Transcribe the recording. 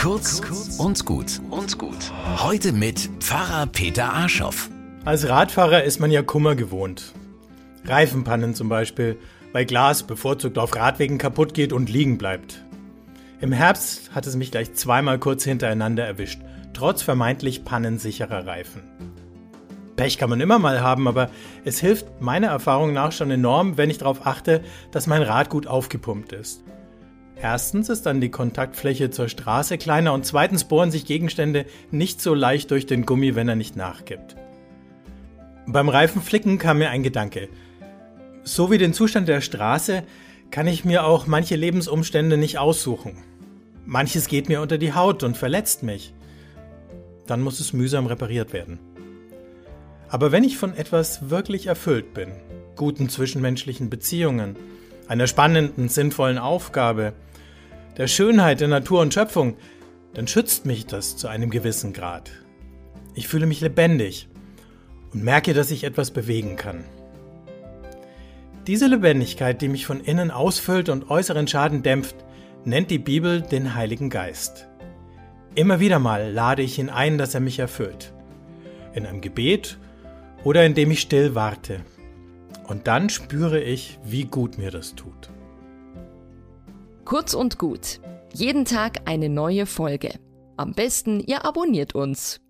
Kurz und gut und gut. Heute mit Pfarrer Peter Arschoff. Als Radfahrer ist man ja Kummer gewohnt. Reifenpannen zum Beispiel, weil Glas bevorzugt auf Radwegen kaputt geht und liegen bleibt. Im Herbst hat es mich gleich zweimal kurz hintereinander erwischt, trotz vermeintlich pannensicherer Reifen. Pech kann man immer mal haben, aber es hilft meiner Erfahrung nach schon enorm, wenn ich darauf achte, dass mein Rad gut aufgepumpt ist. Erstens ist dann die Kontaktfläche zur Straße kleiner und zweitens bohren sich Gegenstände nicht so leicht durch den Gummi, wenn er nicht nachgibt. Beim Reifenflicken kam mir ein Gedanke. So wie den Zustand der Straße kann ich mir auch manche Lebensumstände nicht aussuchen. Manches geht mir unter die Haut und verletzt mich. Dann muss es mühsam repariert werden. Aber wenn ich von etwas wirklich erfüllt bin, guten zwischenmenschlichen Beziehungen, einer spannenden, sinnvollen Aufgabe, der Schönheit der Natur und Schöpfung, dann schützt mich das zu einem gewissen Grad. Ich fühle mich lebendig und merke, dass ich etwas bewegen kann. Diese Lebendigkeit, die mich von innen ausfüllt und äußeren Schaden dämpft, nennt die Bibel den Heiligen Geist. Immer wieder mal lade ich ihn ein, dass er mich erfüllt. In einem Gebet oder indem ich still warte. Und dann spüre ich, wie gut mir das tut. Kurz und gut. Jeden Tag eine neue Folge. Am besten, ihr abonniert uns